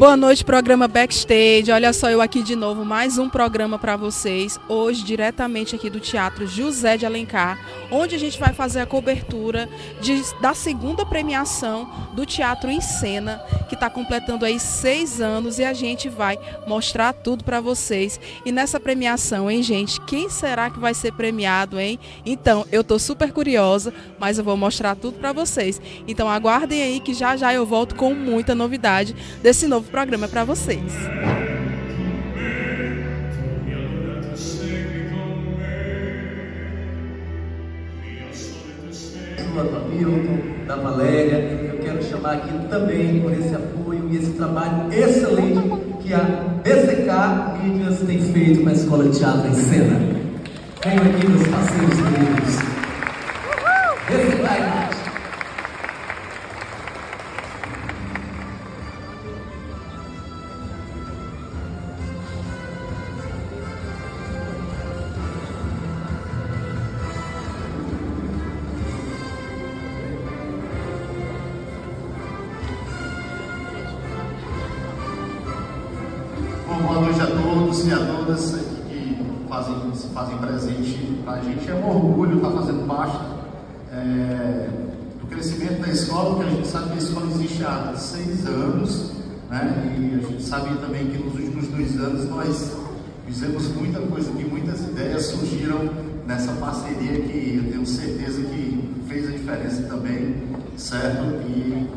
Boa noite, programa Backstage. Olha só, eu aqui de novo, mais um programa para vocês. Hoje, diretamente aqui do Teatro José de Alencar, onde a gente vai fazer a cobertura de, da segunda premiação do Teatro em Cena, que está completando aí seis anos e a gente vai mostrar tudo para vocês. E nessa premiação, hein, gente? Quem será que vai ser premiado, hein? Então, eu tô super curiosa, mas eu vou mostrar tudo para vocês. Então, aguardem aí que já já eu volto com muita novidade desse novo programa para vocês. da Valéria, aqui também por esse apoio e esse trabalho excelente que a BCK Mídias tem feito com a Escola de Teatro em Cena. Venham aqui, meus parceiros queridos. BCK todos e a todas que fazem, se fazem presente para a gente. É um orgulho estar fazendo parte é, do crescimento da escola, porque a gente sabe que a escola existe há seis anos, né? e a gente sabe também que nos últimos dois anos nós fizemos muita coisa, que muitas ideias surgiram nessa parceria que eu tenho certeza que fez a diferença também, certo? E, e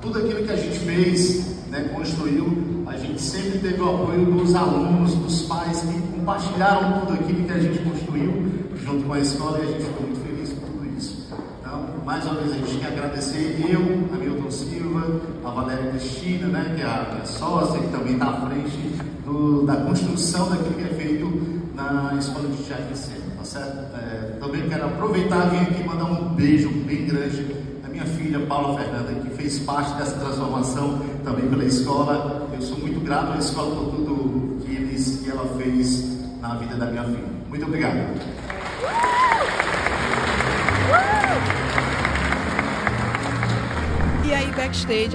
tudo aquilo que a gente fez, construiu a gente sempre teve o apoio dos alunos, dos pais que compartilharam tudo aquilo que a gente construiu junto com a escola e a gente ficou muito feliz por tudo isso. Então, mais uma vez a gente quer agradecer eu, a Milton Silva, a Valéria Cristina, né, que é a, que é sócia, que também está à frente do, da construção daquilo que é feito na Escola de Teatro e Cena, tá certo? É, também quero aproveitar e vir aqui mandar um beijo bem grande minha filha Paula Fernanda, que fez parte dessa transformação também pela escola eu sou muito grato à escola por tudo que, eles, que ela fez na vida da minha filha. Muito obrigado.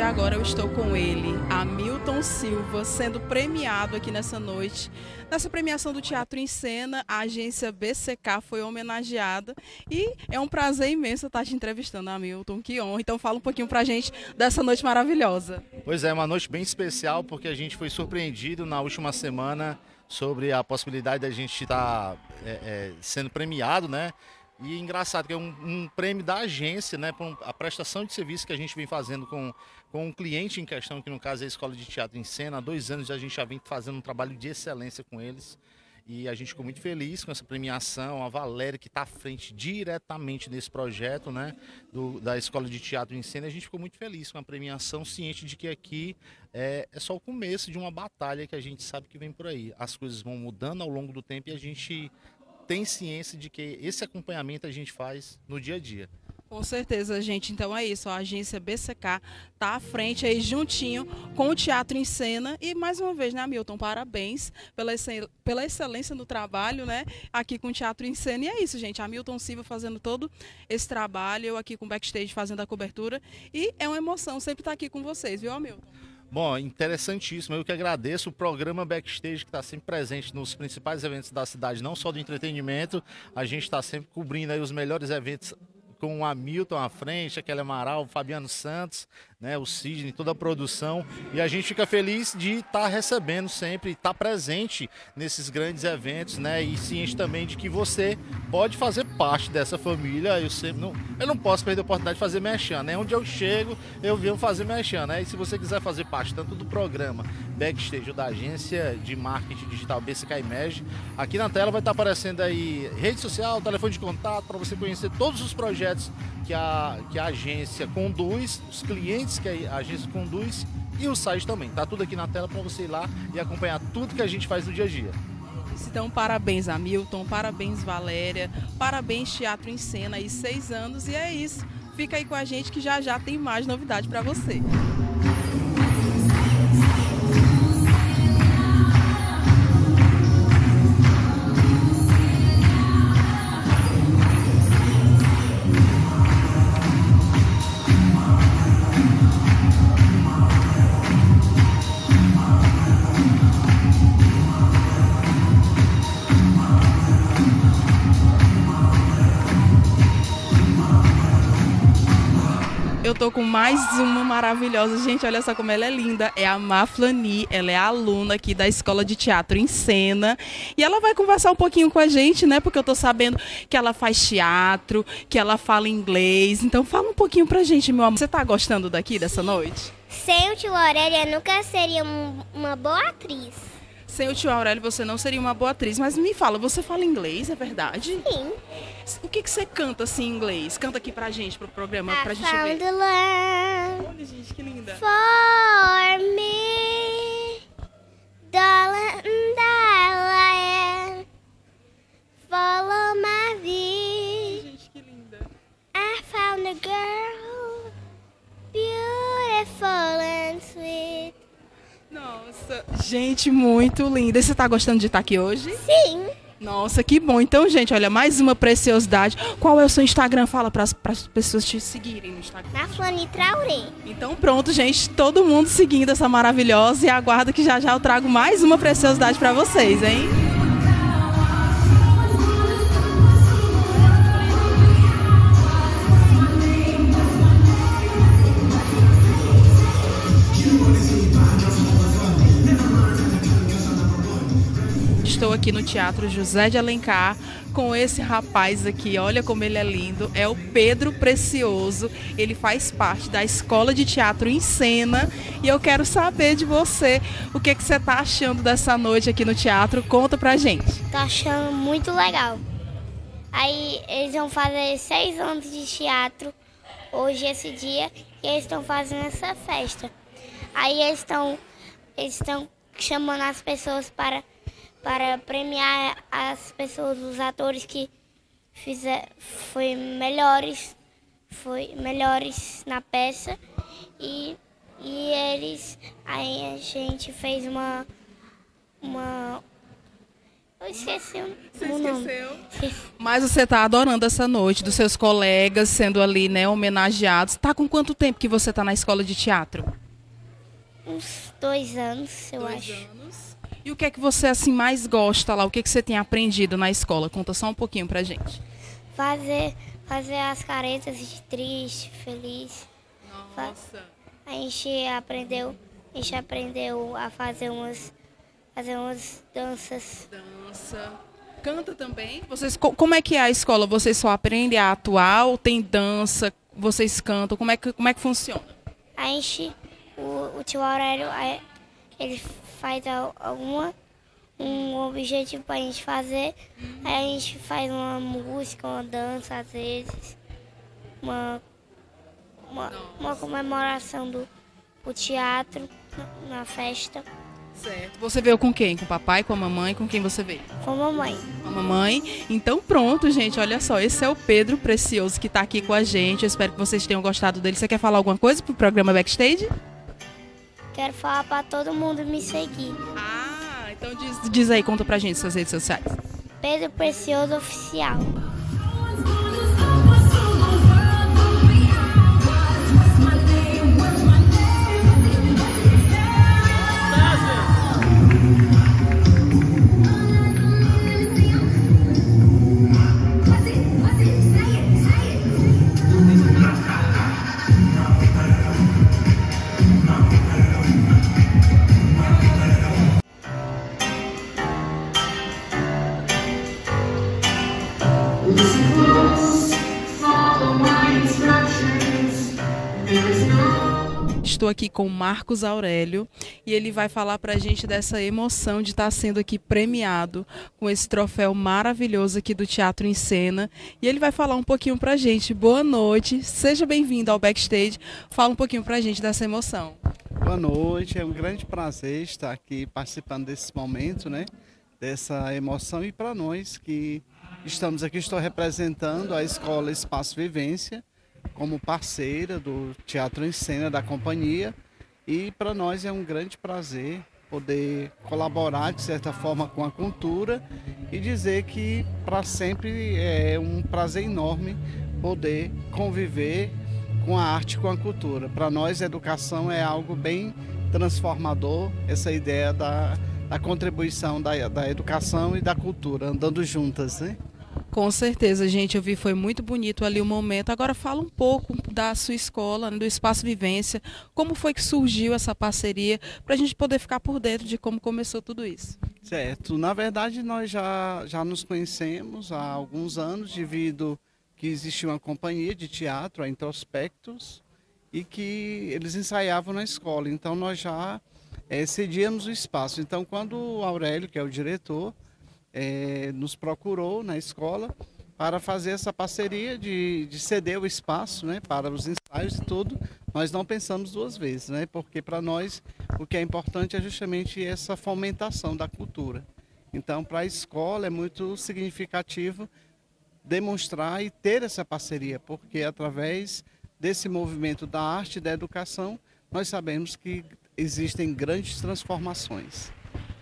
Agora eu estou com ele, Hamilton Silva, sendo premiado aqui nessa noite. Nessa premiação do Teatro em Cena, a agência BCK foi homenageada e é um prazer imenso estar te entrevistando, Hamilton. Que honra. Então, fala um pouquinho pra gente dessa noite maravilhosa. Pois é, uma noite bem especial porque a gente foi surpreendido na última semana sobre a possibilidade da gente estar é, é, sendo premiado, né? E engraçado que é um, um prêmio da agência, né, por a prestação de serviço que a gente vem fazendo com, com um cliente em questão, que no caso é a Escola de Teatro em Cena. Há dois anos a gente já vem fazendo um trabalho de excelência com eles. E a gente ficou muito feliz com essa premiação. A Valéria, que está à frente diretamente desse projeto, né? Do, da Escola de Teatro em Cena. A gente ficou muito feliz com a premiação, ciente de que aqui é, é só o começo de uma batalha que a gente sabe que vem por aí. As coisas vão mudando ao longo do tempo e a gente tem ciência de que esse acompanhamento a gente faz no dia a dia. Com certeza, gente. Então é isso. A agência BCK está à frente aí, juntinho com o Teatro em Cena. E mais uma vez, né, Hamilton? Parabéns pela, pela excelência no trabalho, né? Aqui com o Teatro em Cena. E é isso, gente. Hamilton Silva fazendo todo esse trabalho, eu aqui com o backstage fazendo a cobertura. E é uma emoção sempre estar aqui com vocês, viu, Hamilton? Bom, interessantíssimo. Eu que agradeço o programa Backstage que está sempre presente nos principais eventos da cidade, não só do entretenimento. A gente está sempre cobrindo aí os melhores eventos com o Hamilton à frente, aquele Amaral, o Fabiano Santos, né, o Sidney, toda a produção. E a gente fica feliz de estar tá recebendo sempre, estar tá presente nesses grandes eventos, né? E ciente também de que você pode fazer parte dessa família. Eu sempre não, eu não posso perder a oportunidade de fazer mexendo, né? Onde eu chego, eu venho fazer mexendo, né? E se você quiser fazer parte tanto do programa Backstage ou da agência de marketing digital BCK Image, aqui na tela vai estar tá aparecendo aí rede social, telefone de contato para você conhecer todos os projetos que a, que a agência conduz, os clientes que a agência conduz e o site também. Tá tudo aqui na tela para você ir lá e acompanhar tudo que a gente faz no dia a dia. Então, parabéns, Hamilton, parabéns, Valéria, parabéns, Teatro em Cena, aí seis anos, e é isso. Fica aí com a gente que já já tem mais novidade para você. Eu tô com mais uma maravilhosa. Gente, olha só como ela é linda. É a Maflani, ela é aluna aqui da Escola de Teatro em Cena. E ela vai conversar um pouquinho com a gente, né? Porque eu tô sabendo que ela faz teatro, que ela fala inglês. Então fala um pouquinho pra gente, meu amor. Você tá gostando daqui dessa noite? Sem o tio Aurélio, eu nunca seria um- uma boa atriz. Sem o tio Aurélio, você não seria uma boa atriz. Mas me fala, você fala inglês, é verdade? Sim. O que, que você canta assim em inglês? Canta aqui pra gente, pro programa, pra I gente found ver. the land Olha, gente, que linda. for me. Darling, darling. Follow my way. Gente, que linda. I found a girl. Beautiful and. Nossa, gente, muito linda. E você tá gostando de estar aqui hoje? Sim. Nossa, que bom. Então, gente, olha, mais uma preciosidade. Qual é o seu Instagram? Fala para as pessoas te seguirem no Instagram. Na Flani Traoré. Então, pronto, gente, todo mundo seguindo essa maravilhosa e aguarda que já já eu trago mais uma preciosidade para vocês, hein? Aqui no Teatro José de Alencar com esse rapaz aqui. Olha como ele é lindo. É o Pedro Precioso. Ele faz parte da Escola de Teatro em Cena. E eu quero saber de você o que, que você está achando dessa noite aqui no teatro. Conta pra gente. Tô achando muito legal. Aí eles vão fazer seis anos de teatro hoje, esse dia, e eles estão fazendo essa festa. Aí eles estão eles estão chamando as pessoas para, para premiar as pessoas, os atores que fizer, foi melhores, foi melhores na peça e, e eles aí a gente fez uma uma eu esqueci o, o nome. Esqueci. Mas você está adorando essa noite dos seus colegas sendo ali, né, homenageados. Tá com quanto tempo que você está na escola de teatro? Uns dois anos, eu Dois acho. anos. E o que é que você assim mais gosta lá? O que é que você tem aprendido na escola? Conta só um pouquinho pra gente. Fazer, fazer as caretas de triste, feliz. Nossa. A gente aprendeu, a gente aprendeu a fazer umas, fazer umas danças. Dança. Canta também? Vocês, co- como é que é a escola? Vocês só aprendem a atuar ou tem dança? Vocês cantam? Como é que, como é que funciona? A gente, o, o tio Aurélio, ele faz al- alguma, um objetivo pra gente fazer. Aí a gente faz uma música, uma dança às vezes, uma, uma, uma comemoração do o teatro na, na festa. Certo. Você veio com quem? Com o papai, com a mamãe? Com quem você veio? Com a mamãe. Com a mamãe. Então pronto, gente. Olha só. Esse é o Pedro Precioso que está aqui com a gente. Eu espero que vocês tenham gostado dele. Você quer falar alguma coisa pro programa Backstage? Quero falar pra todo mundo me seguir. Ah, então diz, diz aí, conta pra gente suas redes sociais. Pedro Precioso Oficial. Estou aqui com o Marcos Aurélio e ele vai falar pra gente dessa emoção de estar sendo aqui premiado com esse troféu maravilhoso aqui do Teatro em Cena. E ele vai falar um pouquinho pra gente. Boa noite, seja bem-vindo ao Backstage. Fala um pouquinho pra gente dessa emoção. Boa noite, é um grande prazer estar aqui participando desse momento, né? Dessa emoção e para nós que estamos aqui, estou representando a Escola Espaço Vivência como parceira do Teatro em Cena da companhia e para nós é um grande prazer poder colaborar de certa forma com a cultura e dizer que para sempre é um prazer enorme poder conviver com a arte, com a cultura. Para nós, educação é algo bem transformador, essa ideia da, da contribuição da, da educação e da cultura, andando juntas, né? Com certeza, gente. Eu vi, foi muito bonito ali o momento. Agora fala um pouco da sua escola, do Espaço Vivência. Como foi que surgiu essa parceria para a gente poder ficar por dentro de como começou tudo isso? Certo. Na verdade, nós já, já nos conhecemos há alguns anos, devido que existia uma companhia de teatro, a Introspectus, e que eles ensaiavam na escola. Então, nós já é, cedíamos o espaço. Então, quando o Aurélio, que é o diretor, é, nos procurou na escola para fazer essa parceria de, de, ceder o espaço né, para os ensaios e tudo, nós não pensamos duas vezes, né, porque para nós o que é importante é justamente essa fomentação da cultura. Então, para a escola é muito significativo demonstrar e ter essa parceria, porque através desse movimento da arte e da educação, nós sabemos que existem grandes transformações.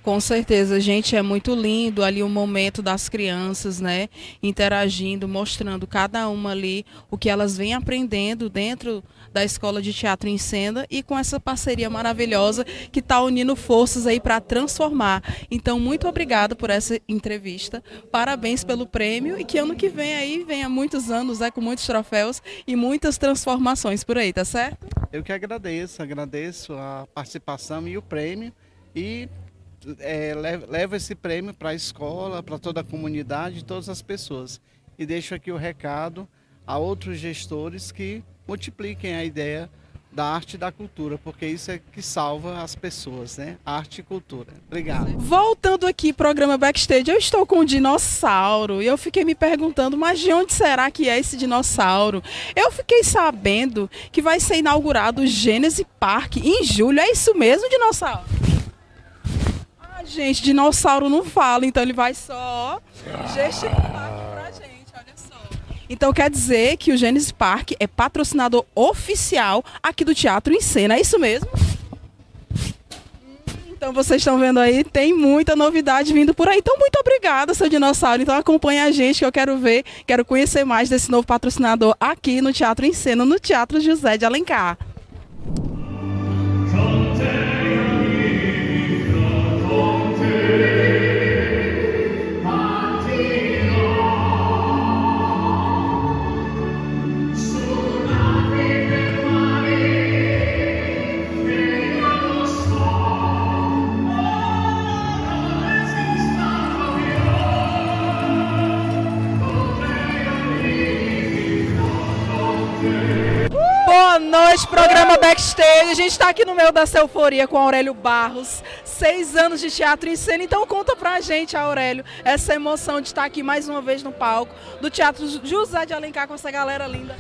Com certeza, gente, é muito lindo ali o momento das crianças, né, interagindo, mostrando cada uma ali o que elas vêm aprendendo dentro da Escola de Teatro em Cena e com essa parceria maravilhosa que está unindo forças aí para transformar. Então, muito obrigada por essa entrevista, parabéns pelo prêmio e que ano que vem aí venha muitos anos, né, com muitos troféus e muitas transformações por aí, tá certo? Eu que agradeço, agradeço a participação e o prêmio e é, leva esse prêmio para a escola, para toda a comunidade, todas as pessoas. E deixo aqui o recado a outros gestores que multipliquem a ideia da arte e da cultura, porque isso é que salva as pessoas, né? Arte e cultura. Obrigado. Voltando aqui programa Backstage, eu estou com um dinossauro e eu fiquei me perguntando, mas de onde será que é esse dinossauro? Eu fiquei sabendo que vai ser inaugurado o Gênese Park em julho. É isso mesmo, dinossauro? Gente, dinossauro não fala, então ele vai só gesticular aqui pra gente, olha só. Então quer dizer que o Gênesis Park é patrocinador oficial aqui do Teatro em Cena, é isso mesmo? Então vocês estão vendo aí, tem muita novidade vindo por aí. Então muito obrigada, seu dinossauro. Então acompanha a gente que eu quero ver, quero conhecer mais desse novo patrocinador aqui no Teatro em Cena, no Teatro José de Alencar. Backstage. A gente está aqui no meio dessa euforia com Aurélio Barros. Seis anos de teatro em cena. Então conta pra gente, Aurélio, essa emoção de estar aqui mais uma vez no palco do Teatro José de Alencar com essa galera linda.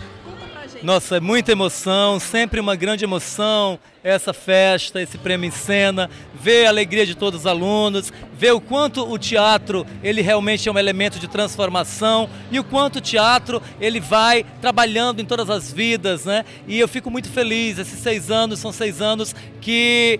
Nossa, é muita emoção, sempre uma grande emoção essa festa, esse prêmio em cena, ver a alegria de todos os alunos, ver o quanto o teatro ele realmente é um elemento de transformação e o quanto o teatro ele vai trabalhando em todas as vidas, né? E eu fico muito feliz. Esses seis anos são seis anos que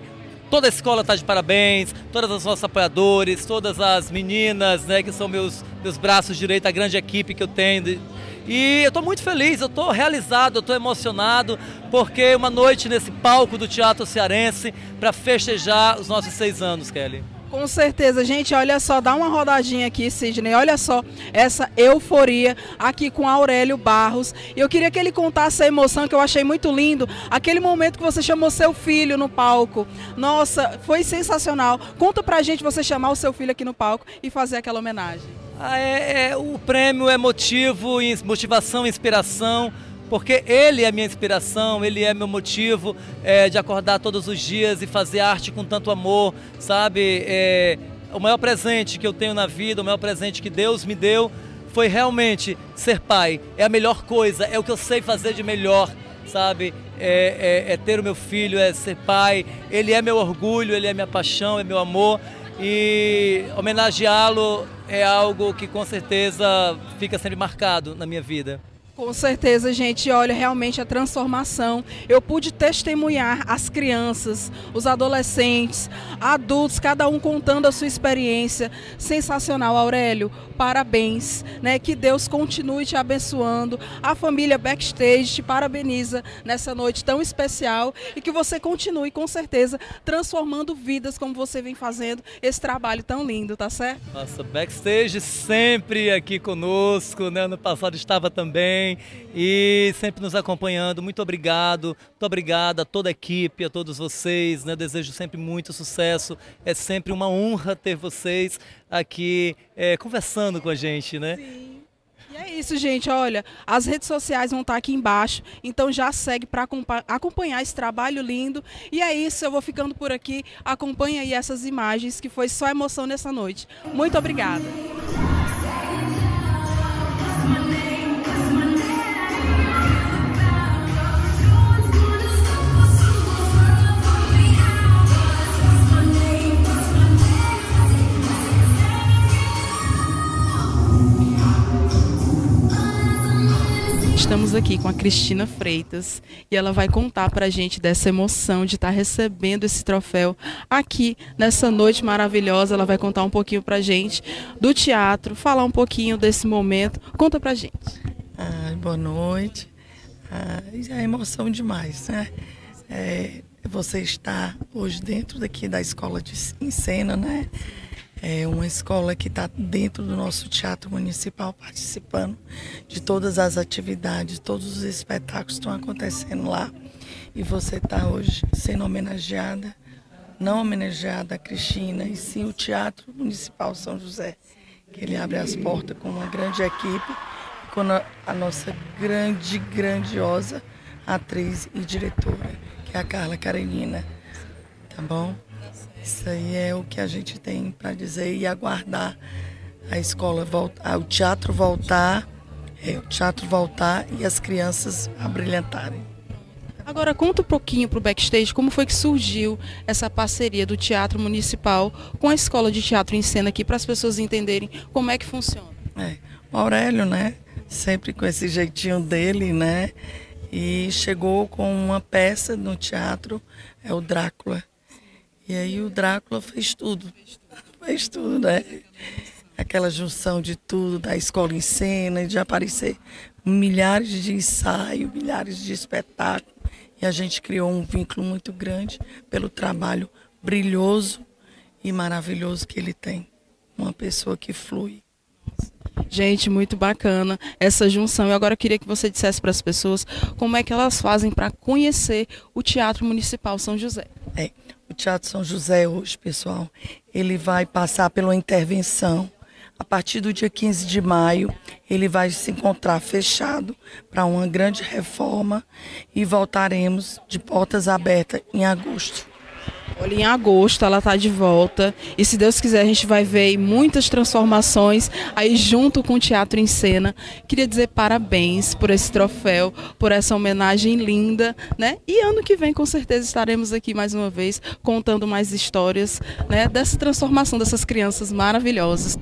toda a escola está de parabéns, todas as nossos apoiadores, todas as meninas, né, que são meus meus braços direitos, a grande equipe que eu tenho e eu estou muito feliz, eu estou realizado, eu estou emocionado, porque uma noite nesse palco do Teatro Cearense para festejar os nossos seis anos, Kelly. Com certeza, gente, olha só, dá uma rodadinha aqui, Sidney, olha só essa euforia aqui com Aurélio Barros. E eu queria que ele contasse a emoção que eu achei muito lindo, aquele momento que você chamou seu filho no palco. Nossa, foi sensacional. Conta pra gente você chamar o seu filho aqui no palco e fazer aquela homenagem. Ah, é, é, o prêmio é motivo, motivação, inspiração, porque ele é minha inspiração, ele é meu motivo é, de acordar todos os dias e fazer arte com tanto amor, sabe? É, o maior presente que eu tenho na vida, o maior presente que Deus me deu foi realmente ser pai. É a melhor coisa, é o que eu sei fazer de melhor, sabe? É, é, é ter o meu filho, é ser pai. Ele é meu orgulho, ele é minha paixão, é meu amor e homenageá-lo é algo que com certeza fica sempre marcado na minha vida. Com certeza, gente. Olha, realmente a transformação. Eu pude testemunhar as crianças, os adolescentes, adultos, cada um contando a sua experiência. Sensacional, Aurélio. Parabéns, né? Que Deus continue te abençoando. A família Backstage te parabeniza nessa noite tão especial e que você continue, com certeza, transformando vidas como você vem fazendo esse trabalho tão lindo, tá certo? Nossa, Backstage sempre aqui conosco, né? Ano passado estava também e sempre nos acompanhando. Muito obrigado, muito obrigado a toda a equipe, a todos vocês. Né? Desejo sempre muito sucesso. É sempre uma honra ter vocês aqui é, conversando com a gente, né? Sim. E é isso, gente. Olha, as redes sociais vão estar aqui embaixo, então já segue para acompanhar esse trabalho lindo. E é isso, eu vou ficando por aqui. Acompanha aí essas imagens, que foi só emoção nessa noite. Muito obrigada. Aqui com a Cristina Freitas e ela vai contar para a gente dessa emoção de estar tá recebendo esse troféu aqui nessa noite maravilhosa. Ela vai contar um pouquinho para a gente do teatro, falar um pouquinho desse momento. Conta para a gente. Boa noite. É emoção demais, né? É, você está hoje dentro daqui da escola de cena, né? É uma escola que está dentro do nosso teatro municipal, participando de todas as atividades, todos os espetáculos estão acontecendo lá. E você está hoje sendo homenageada, não homenageada a Cristina, e sim o Teatro Municipal São José, que ele abre as portas com uma grande equipe, com a nossa grande, grandiosa atriz e diretora, que é a Carla Karenina. Tá bom? Isso aí é o que a gente tem para dizer e aguardar a escola voltar, o teatro voltar, é, o teatro voltar e as crianças abrilhantarem. Agora conta um pouquinho para o backstage como foi que surgiu essa parceria do Teatro Municipal com a Escola de Teatro em Cena aqui para as pessoas entenderem como é que funciona. É, o Aurélio, né, sempre com esse jeitinho dele, né, e chegou com uma peça no teatro, é o Drácula. E aí o Drácula fez tudo. Fez tudo, né? Aquela junção de tudo, da escola em cena, de aparecer milhares de ensaios, milhares de espetáculos. E a gente criou um vínculo muito grande pelo trabalho brilhoso e maravilhoso que ele tem. Uma pessoa que flui. Gente, muito bacana essa junção. E agora eu queria que você dissesse para as pessoas como é que elas fazem para conhecer o Teatro Municipal São José. É, o Teatro São José hoje, pessoal, ele vai passar pela intervenção. A partir do dia 15 de maio, ele vai se encontrar fechado para uma grande reforma e voltaremos de portas abertas em agosto. Olha, em agosto ela está de volta e se Deus quiser a gente vai ver muitas transformações aí junto com o Teatro em Cena. Queria dizer parabéns por esse troféu, por essa homenagem linda, né? E ano que vem com certeza estaremos aqui mais uma vez contando mais histórias, né, dessa transformação dessas crianças maravilhosas.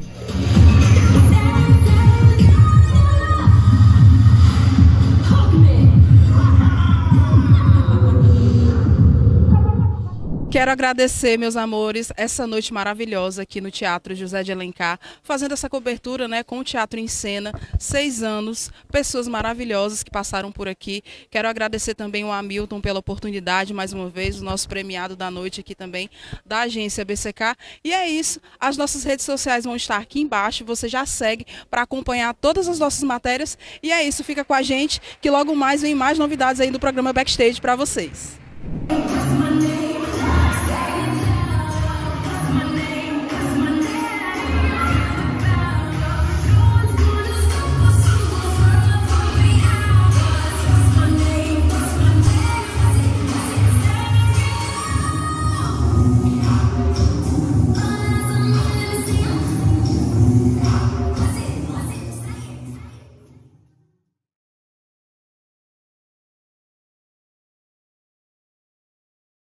Quero agradecer, meus amores, essa noite maravilhosa aqui no Teatro José de Alencar, fazendo essa cobertura né, com o Teatro em Cena. Seis anos, pessoas maravilhosas que passaram por aqui. Quero agradecer também o Hamilton pela oportunidade, mais uma vez, o nosso premiado da noite aqui também, da agência BCK. E é isso, as nossas redes sociais vão estar aqui embaixo, você já segue para acompanhar todas as nossas matérias. E é isso, fica com a gente, que logo mais vem mais novidades aí do programa Backstage para vocês.